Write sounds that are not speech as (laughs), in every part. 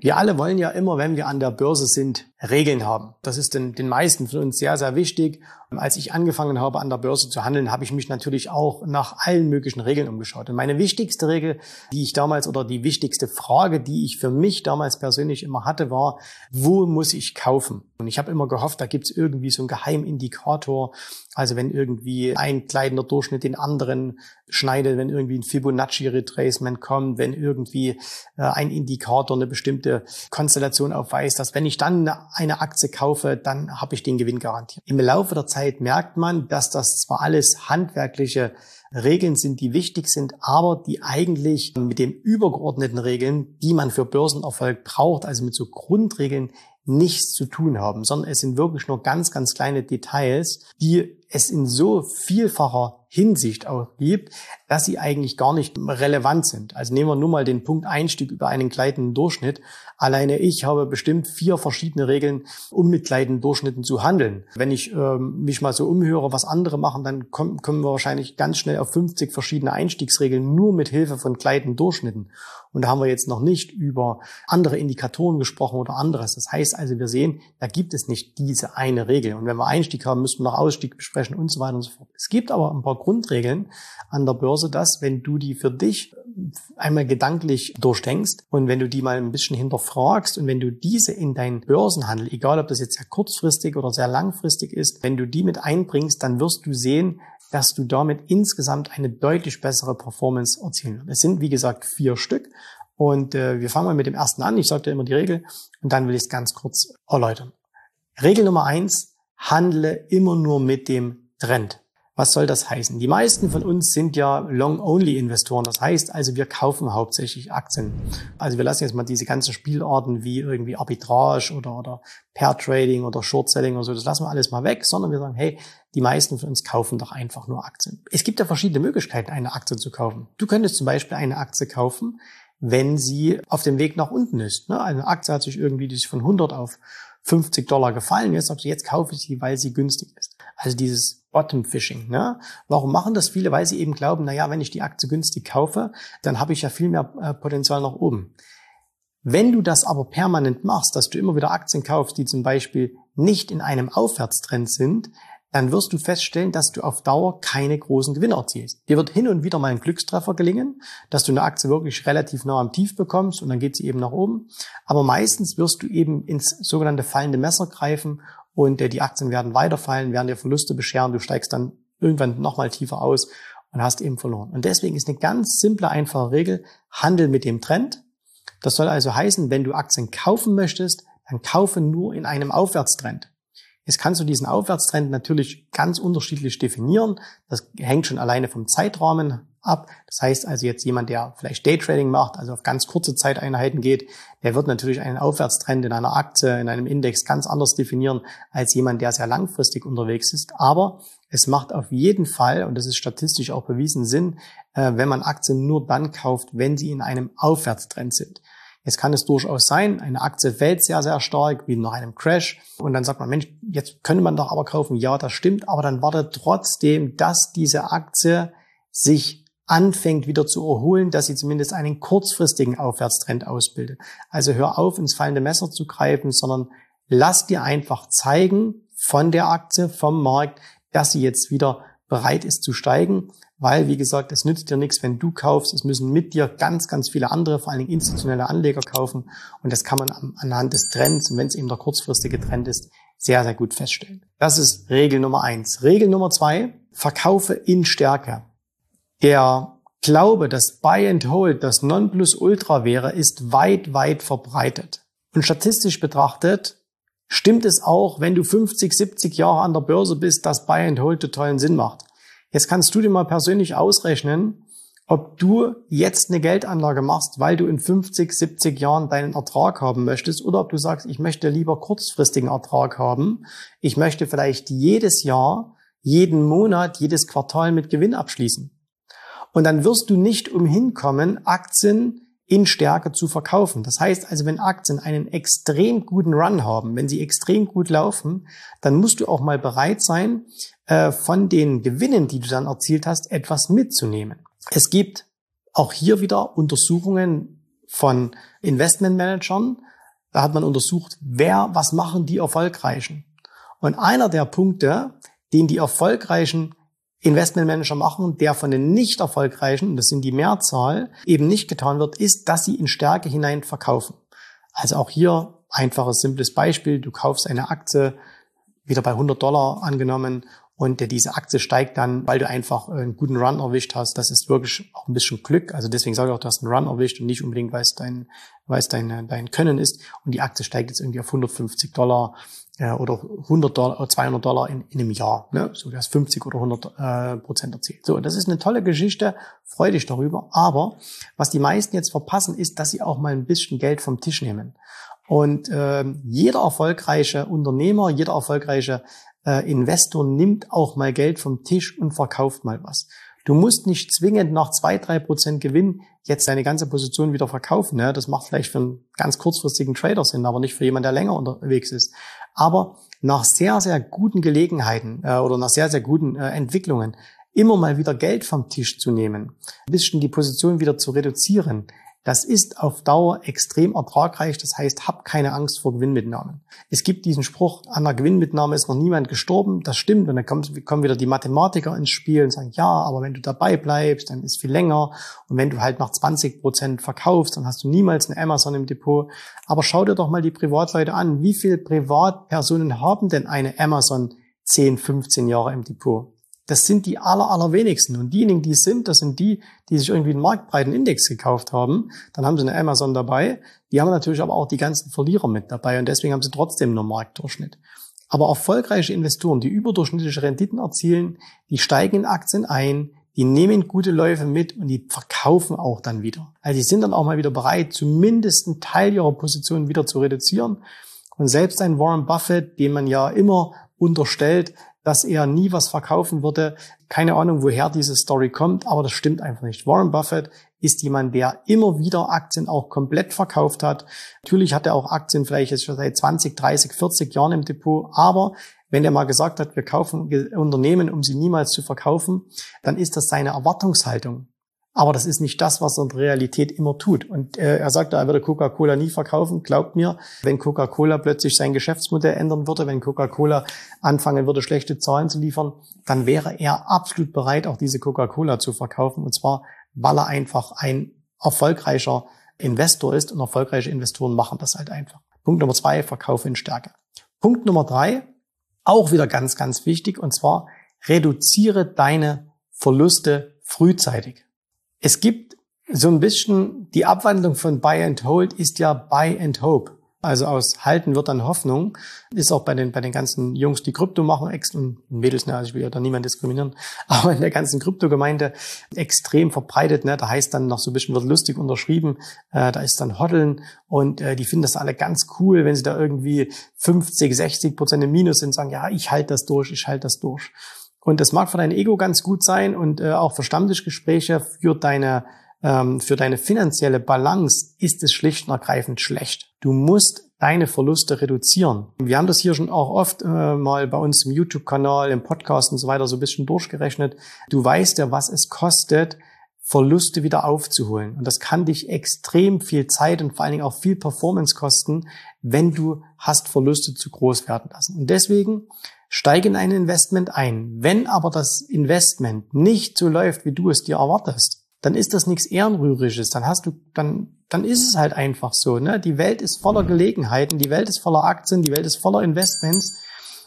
Wir alle wollen ja immer, wenn wir an der Börse sind, Regeln haben. Das ist den, den meisten von uns sehr, sehr wichtig. Als ich angefangen habe, an der Börse zu handeln, habe ich mich natürlich auch nach allen möglichen Regeln umgeschaut. Und meine wichtigste Regel, die ich damals oder die wichtigste Frage, die ich für mich damals persönlich immer hatte, war, wo muss ich kaufen? Und ich habe immer gehofft, da gibt es irgendwie so einen Geheimindikator. Also wenn irgendwie ein kleidender Durchschnitt den anderen schneidet, wenn irgendwie ein Fibonacci-Retracement kommt, wenn irgendwie äh, ein Indikator eine bestimmte Konstellation aufweist, dass wenn ich dann eine Aktie kaufe, dann habe ich den Gewinn garantiert. Im Laufe der Zeit merkt man, dass das zwar alles handwerkliche Regeln sind, die wichtig sind, aber die eigentlich mit den übergeordneten Regeln, die man für Börsenerfolg braucht, also mit so Grundregeln, nichts zu tun haben, sondern es sind wirklich nur ganz, ganz kleine Details, die es in so vielfacher Hinsicht auch gibt, dass sie eigentlich gar nicht relevant sind. Also nehmen wir nur mal den Punkt Einstieg über einen gleitenden Durchschnitt. Alleine ich habe bestimmt vier verschiedene Regeln, um mit gleitenden Durchschnitten zu handeln. Wenn ich ähm, mich mal so umhöre, was andere machen, dann kommen, kommen wir wahrscheinlich ganz schnell auf 50 verschiedene Einstiegsregeln nur mit Hilfe von gleitenden Durchschnitten. Und da haben wir jetzt noch nicht über andere Indikatoren gesprochen oder anderes. Das heißt also, wir sehen, da gibt es nicht diese eine Regel. Und wenn wir Einstieg haben, müssen wir noch Ausstieg besprechen und so weiter und so fort. Es gibt aber ein paar Grundregeln an der Börse, dass wenn du die für dich einmal gedanklich durchdenkst und wenn du die mal ein bisschen hinterfragst und wenn du diese in deinen Börsenhandel, egal ob das jetzt sehr kurzfristig oder sehr langfristig ist, wenn du die mit einbringst, dann wirst du sehen, dass du damit insgesamt eine deutlich bessere Performance erzielen wirst. Es sind, wie gesagt, vier Stück. Und äh, wir fangen mal mit dem ersten an. Ich sage dir immer die Regel und dann will ich es ganz kurz erläutern. Regel Nummer eins, handle immer nur mit dem Trend. Was soll das heißen? Die meisten von uns sind ja Long-Only-Investoren. Das heißt also, wir kaufen hauptsächlich Aktien. Also wir lassen jetzt mal diese ganzen Spielarten wie irgendwie Arbitrage oder, oder Pair-Trading oder Short-Selling oder so, das lassen wir alles mal weg, sondern wir sagen, hey, die meisten von uns kaufen doch einfach nur Aktien. Es gibt ja verschiedene Möglichkeiten, eine Aktie zu kaufen. Du könntest zum Beispiel eine Aktie kaufen, wenn sie auf dem Weg nach unten ist. Ne? Eine Aktie hat sich irgendwie die sich von 100 auf 50 Dollar gefallen. Jetzt sagst du, jetzt kaufe ich sie, weil sie günstig ist. Also dieses Bottom Fishing. Ne? Warum machen das viele? Weil sie eben glauben, na ja, wenn ich die Aktie günstig kaufe, dann habe ich ja viel mehr äh, Potenzial nach oben. Wenn du das aber permanent machst, dass du immer wieder Aktien kaufst, die zum Beispiel nicht in einem Aufwärtstrend sind, dann wirst du feststellen, dass du auf Dauer keine großen Gewinne erzielst. Dir wird hin und wieder mal ein Glückstreffer gelingen, dass du eine Aktie wirklich relativ nah am Tief bekommst und dann geht sie eben nach oben. Aber meistens wirst du eben ins sogenannte fallende Messer greifen und äh, die Aktien werden weiterfallen, werden dir Verluste bescheren, du steigst dann irgendwann nochmal tiefer aus und hast eben verloren. Und deswegen ist eine ganz simple, einfache Regel, handel mit dem Trend. Das soll also heißen, wenn du Aktien kaufen möchtest, dann kaufe nur in einem Aufwärtstrend. Jetzt kannst du diesen Aufwärtstrend natürlich ganz unterschiedlich definieren. Das hängt schon alleine vom Zeitrahmen ab. Das heißt also jetzt jemand, der vielleicht Daytrading macht, also auf ganz kurze Zeiteinheiten geht, der wird natürlich einen Aufwärtstrend in einer Aktie, in einem Index ganz anders definieren als jemand, der sehr langfristig unterwegs ist. Aber es macht auf jeden Fall, und das ist statistisch auch bewiesen, Sinn, äh, wenn man Aktien nur dann kauft, wenn sie in einem Aufwärtstrend sind. Jetzt kann es durchaus sein, eine Aktie fällt sehr, sehr stark, wie nach einem Crash. Und dann sagt man, Mensch, jetzt könnte man doch aber kaufen. Ja, das stimmt, aber dann wartet trotzdem, dass diese Aktie sich anfängt wieder zu erholen, dass sie zumindest einen kurzfristigen Aufwärtstrend ausbildet. Also hör auf, ins fallende Messer zu greifen, sondern lass dir einfach zeigen von der Aktie, vom Markt, dass sie jetzt wieder bereit ist zu steigen. weil, wie gesagt, es nützt dir nichts, wenn du kaufst. Es müssen mit dir ganz, ganz viele andere, vor allen Dingen institutionelle Anleger kaufen. Und das kann man anhand des Trends, und wenn es eben der kurzfristige Trend ist, sehr, sehr gut feststellen. Das ist Regel Nummer eins. Regel Nummer zwei, verkaufe in Stärke. Der Glaube, dass Buy and Hold das Nonplusultra wäre, ist weit, weit verbreitet. Und statistisch betrachtet stimmt es auch, wenn du 50, 70 Jahre an der Börse bist, dass Buy and Hold totalen Sinn macht. Jetzt kannst du dir mal persönlich ausrechnen, ob du jetzt eine Geldanlage machst, weil du in 50, 70 Jahren deinen Ertrag haben möchtest oder ob du sagst, ich möchte lieber kurzfristigen Ertrag haben. Ich möchte vielleicht jedes Jahr, jeden Monat, jedes Quartal mit Gewinn abschließen. Und dann wirst du nicht umhin kommen, Aktien in Stärke zu verkaufen. Das heißt also, wenn Aktien einen extrem guten Run haben, wenn sie extrem gut laufen, dann musst du auch mal bereit sein, äh, von den Gewinnen, die du dann erzielt hast, etwas mitzunehmen. Es gibt auch hier wieder Untersuchungen von Investmentmanagern. Da hat man untersucht, wer, was machen die Erfolgreichen. Und einer der Punkte, den die erfolgreichen Investmentmanager machen, der von den nicht erfolgreichen, das sind die Mehrzahl, eben nicht getan wird, ist, dass sie in Stärke hinein verkaufen. Also auch hier einfaches, simples Beispiel. Du kaufst eine Aktie wieder bei 100 Dollar angenommen und diese Aktie steigt dann, weil du einfach einen guten Run erwischt hast. Das ist wirklich auch ein bisschen Glück. Also deswegen sage ich auch, du hast einen Run erwischt und nicht unbedingt, weil es dein, weil es dein, dein Können ist. Und die Aktie steigt jetzt irgendwie auf 150 Dollar äh, oder 100 Dollar, 200 Dollar in, in einem Jahr. Ne? So, du hast 50 oder 100 äh, Prozent erzielt. So, das ist eine tolle Geschichte. Freu dich darüber. Aber was die meisten jetzt verpassen, ist, dass sie auch mal ein bisschen Geld vom Tisch nehmen. Und äh, jeder erfolgreiche Unternehmer, jeder erfolgreiche äh, Investor nimmt auch mal Geld vom Tisch und verkauft mal was. Du musst nicht zwingend nach zwei, drei Prozent Gewinn jetzt deine ganze Position wieder verkaufen. Ne? Das macht vielleicht für einen ganz kurzfristigen Trader Sinn, aber nicht für jemanden, der länger unterwegs ist. Aber nach sehr, sehr guten Gelegenheiten äh, oder nach sehr, sehr guten äh, Entwicklungen immer mal wieder Geld vom Tisch zu nehmen, ein bisschen die Position wieder zu reduzieren, das ist auf Dauer extrem ertragreich. Das heißt, hab keine Angst vor Gewinnmitnahmen. Es gibt diesen Spruch, an der Gewinnmitnahme ist noch niemand gestorben. Das stimmt. Und dann kommt, kommen wieder die Mathematiker ins Spiel und sagen, ja, aber wenn du dabei bleibst, dann ist viel länger. Und wenn du halt nach 20 Prozent verkaufst, dann hast du niemals eine Amazon im Depot. Aber schau dir doch mal die Privatleute an. Wie viele Privatpersonen haben denn eine Amazon 10, 15 Jahre im Depot? Das sind die aller, allerwenigsten. Und diejenigen, die es sind, das sind die, die sich irgendwie einen marktbreiten Index gekauft haben. Dann haben sie eine Amazon dabei. Die haben natürlich aber auch die ganzen Verlierer mit dabei. Und deswegen haben sie trotzdem nur Marktdurchschnitt. Aber erfolgreiche Investoren, die überdurchschnittliche Renditen erzielen, die steigen in Aktien ein, die nehmen gute Läufe mit und die verkaufen auch dann wieder. Also die sind dann auch mal wieder bereit, zumindest einen Teil ihrer Position wieder zu reduzieren. Und selbst ein Warren Buffett, den man ja immer unterstellt, dass er nie was verkaufen würde. Keine Ahnung, woher diese Story kommt, aber das stimmt einfach nicht. Warren Buffett ist jemand, der immer wieder Aktien auch komplett verkauft hat. Natürlich hat er auch Aktien vielleicht jetzt schon seit 20, 30, 40 Jahren im Depot, aber wenn er mal gesagt hat, wir kaufen Unternehmen, um sie niemals zu verkaufen, dann ist das seine Erwartungshaltung. Aber das ist nicht das, was er in der Realität immer tut. Und äh, er sagte, er würde Coca-Cola nie verkaufen. Glaubt mir, wenn Coca-Cola plötzlich sein Geschäftsmodell ändern würde, wenn Coca-Cola anfangen würde, schlechte Zahlen zu liefern, dann wäre er absolut bereit, auch diese Coca-Cola zu verkaufen. Und zwar, weil er einfach ein erfolgreicher Investor ist und erfolgreiche Investoren machen das halt einfach. Punkt Nummer zwei, Verkaufe in Stärke. Punkt Nummer drei, auch wieder ganz, ganz wichtig, und zwar reduziere deine Verluste frühzeitig. Es gibt so ein bisschen die Abwandlung von Buy and Hold ist ja Buy and Hope. Also aus Halten wird dann Hoffnung. Ist auch bei den, bei den ganzen Jungs, die Krypto machen, ex und Mädels, ne, also ich will ja da niemand diskriminieren, (laughs) aber in der ganzen Kryptogemeinde extrem verbreitet, ne, da heißt dann noch so ein bisschen, wird lustig unterschrieben, äh, da ist dann Hoddeln und äh, die finden das alle ganz cool, wenn sie da irgendwie 50, 60 Prozent im Minus sind, sagen, ja, ich halte das durch, ich halte das durch. Und das mag für dein Ego ganz gut sein und äh, auch für Stammtischgespräche für deine ähm, für deine finanzielle Balance ist es schlicht und ergreifend schlecht. Du musst deine Verluste reduzieren. Wir haben das hier schon auch oft äh, mal bei uns im YouTube-Kanal, im Podcast und so weiter so ein bisschen durchgerechnet. Du weißt ja, was es kostet, Verluste wieder aufzuholen. Und das kann dich extrem viel Zeit und vor allen Dingen auch viel Performance kosten, wenn du hast Verluste zu groß werden lassen. Und deswegen steige in ein Investment ein. Wenn aber das Investment nicht so läuft, wie du es dir erwartest, dann ist das nichts Ehrenrühriges. Dann hast du, dann, dann ist es halt einfach so. Ne? Die Welt ist voller Gelegenheiten, die Welt ist voller Aktien, die Welt ist voller Investments.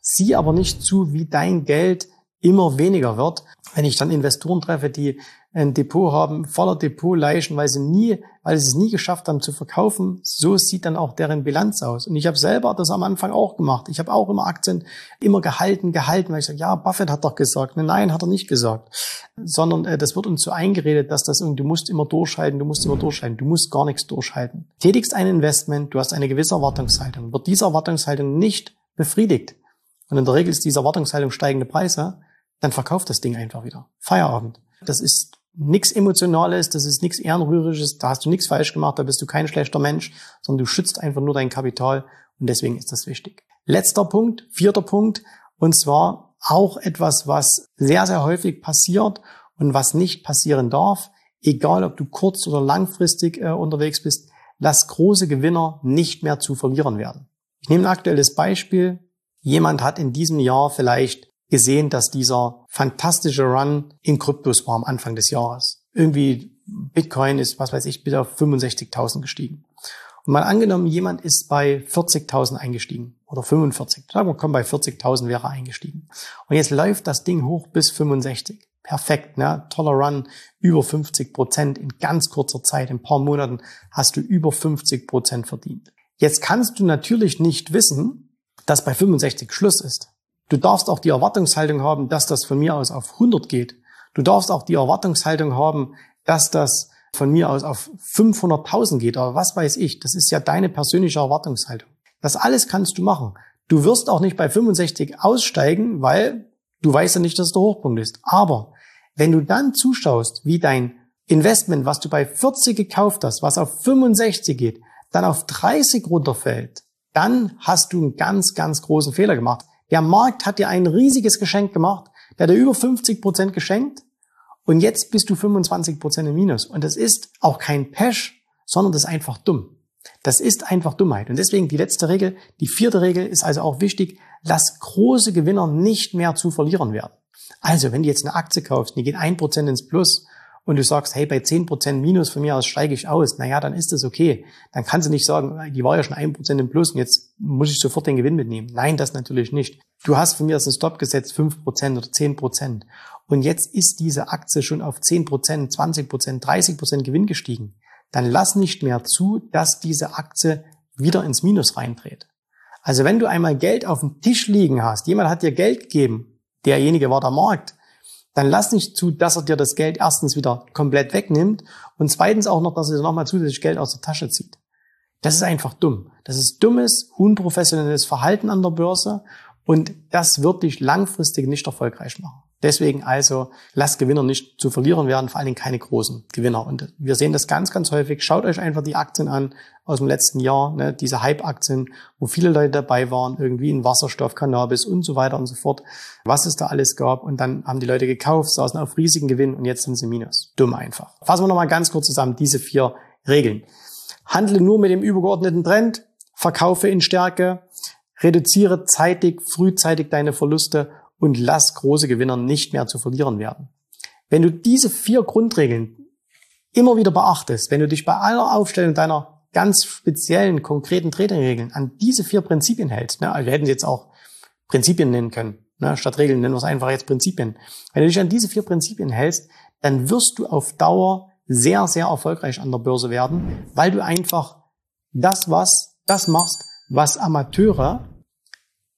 Sieh aber nicht zu, wie dein Geld immer weniger wird. Wenn ich dann Investoren treffe, die ein Depot haben, voller Depotleichen, weil sie nie, weil sie es nie geschafft haben zu verkaufen, so sieht dann auch deren Bilanz aus. Und ich habe selber das am Anfang auch gemacht. Ich habe auch immer Aktien immer gehalten, gehalten, weil ich sage, ja, Buffett hat doch gesagt. Nein, hat er nicht gesagt. Sondern äh, das wird uns so eingeredet, dass das du musst immer durchhalten, du musst immer durchhalten, du musst gar nichts durchhalten. Tätigst ein Investment, du hast eine gewisse Erwartungshaltung. Wird diese Erwartungshaltung nicht befriedigt, und in der Regel ist diese Erwartungshaltung steigende Preise, dann verkauft das Ding einfach wieder. Feierabend. Das ist nichts Emotionales, das ist nichts Ehrenrühriges, da hast du nichts falsch gemacht, da bist du kein schlechter Mensch, sondern du schützt einfach nur dein Kapital und deswegen ist das wichtig. Letzter Punkt, vierter Punkt, und zwar auch etwas, was sehr, sehr häufig passiert und was nicht passieren darf, egal ob du kurz- oder langfristig äh, unterwegs bist, lass große Gewinner nicht mehr zu verlieren werden. Ich nehme ein aktuelles Beispiel. Jemand hat in diesem Jahr vielleicht gesehen, dass dieser fantastische Run in Kryptos war am Anfang des Jahres. Irgendwie Bitcoin ist, was weiß ich, bis auf 65.000 gestiegen. Und mal angenommen, jemand ist bei 40.000 eingestiegen oder 45. Sagen wir, komm, bei 40.000 wäre eingestiegen. Und jetzt läuft das Ding hoch bis 65. Perfekt, ne? toller Run, über 50 Prozent in ganz kurzer Zeit, in ein paar Monaten hast du über 50 Prozent verdient. Jetzt kannst du natürlich nicht wissen, dass bei 65 Schluss ist. Du darfst auch die Erwartungshaltung haben, dass das von mir aus auf 100 geht. Du darfst auch die Erwartungshaltung haben, dass das von mir aus auf 500.000 geht. Aber was weiß ich? Das ist ja deine persönliche Erwartungshaltung. Das alles kannst du machen. Du wirst auch nicht bei 65 aussteigen, weil du weißt ja nicht, dass es der Hochpunkt ist. Aber wenn du dann zuschaust, wie dein Investment, was du bei 40 gekauft hast, was auf 65 geht, dann auf 30 runterfällt, dann hast du einen ganz, ganz großen Fehler gemacht. Der Markt hat dir ein riesiges Geschenk gemacht. Der hat dir über 50 Prozent geschenkt. Und jetzt bist du 25 Prozent im Minus. Und das ist auch kein Pesch, sondern das ist einfach dumm. Das ist einfach Dummheit. Und deswegen die letzte Regel, die vierte Regel ist also auch wichtig, lass große Gewinner nicht mehr zu verlieren werden. Also, wenn du jetzt eine Aktie kaufst, die geht ein Prozent ins Plus und du sagst, hey, bei 10% Minus von mir aus steige ich aus, naja, dann ist das okay. Dann kannst du nicht sagen, die war ja schon 1% im Plus und jetzt muss ich sofort den Gewinn mitnehmen. Nein, das natürlich nicht. Du hast von mir aus einen Stop gesetzt, 5% oder 10%. Und jetzt ist diese Aktie schon auf 10%, 20%, 30% Gewinn gestiegen. Dann lass nicht mehr zu, dass diese Aktie wieder ins Minus reindreht. Also wenn du einmal Geld auf dem Tisch liegen hast, jemand hat dir Geld gegeben, derjenige war der Markt, dann lass nicht zu, dass er dir das Geld erstens wieder komplett wegnimmt und zweitens auch noch, dass er dir nochmal zusätzlich Geld aus der Tasche zieht. Das ist einfach dumm. Das ist dummes, unprofessionelles Verhalten an der Börse und das wird dich langfristig nicht erfolgreich machen. Deswegen also, lasst Gewinner nicht zu verlieren werden, vor allen Dingen keine großen Gewinner. Und wir sehen das ganz, ganz häufig. Schaut euch einfach die Aktien an aus dem letzten Jahr, ne, diese Hype-Aktien, wo viele Leute dabei waren, irgendwie in Wasserstoff, Cannabis und so weiter und so fort, was es da alles gab. Und dann haben die Leute gekauft, saßen auf riesigen Gewinn und jetzt sind sie minus. Dumm einfach. Fassen wir nochmal ganz kurz zusammen diese vier Regeln. Handle nur mit dem übergeordneten Trend, verkaufe in Stärke, reduziere zeitig, frühzeitig deine Verluste und lass große Gewinner nicht mehr zu verlieren werden. Wenn du diese vier Grundregeln immer wieder beachtest, wenn du dich bei aller Aufstellung deiner ganz speziellen, konkreten Trading-Regeln an diese vier Prinzipien hältst, ne, wir hätten sie jetzt auch Prinzipien nennen können, ne, statt Regeln nennen wir es einfach jetzt Prinzipien. Wenn du dich an diese vier Prinzipien hältst, dann wirst du auf Dauer sehr, sehr erfolgreich an der Börse werden, weil du einfach das, was, das machst, was Amateure,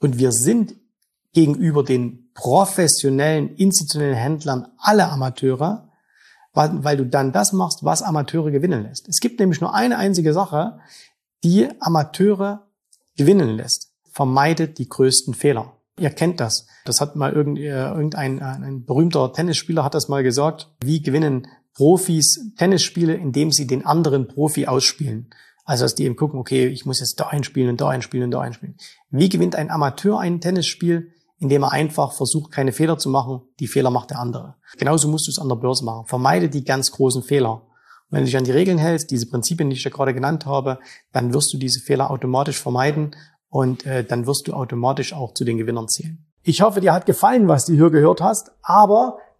und wir sind gegenüber den professionellen, institutionellen Händlern alle Amateure, weil, weil du dann das machst, was Amateure gewinnen lässt. Es gibt nämlich nur eine einzige Sache, die Amateure gewinnen lässt. Vermeidet die größten Fehler. Ihr kennt das. Das hat mal äh, irgendein ein berühmter Tennisspieler hat das mal gesagt. Wie gewinnen Profis Tennisspiele, indem sie den anderen Profi ausspielen? Also, dass die eben gucken, okay, ich muss jetzt da einspielen und da einspielen und da einspielen. Wie gewinnt ein Amateur ein Tennisspiel? Indem er einfach versucht, keine Fehler zu machen. Die Fehler macht der andere. Genauso musst du es an der Börse machen. Vermeide die ganz großen Fehler. Und wenn du dich an die Regeln hältst, diese Prinzipien, die ich dir gerade genannt habe, dann wirst du diese Fehler automatisch vermeiden und äh, dann wirst du automatisch auch zu den Gewinnern zählen. Ich hoffe, dir hat gefallen, was du hier gehört hast, aber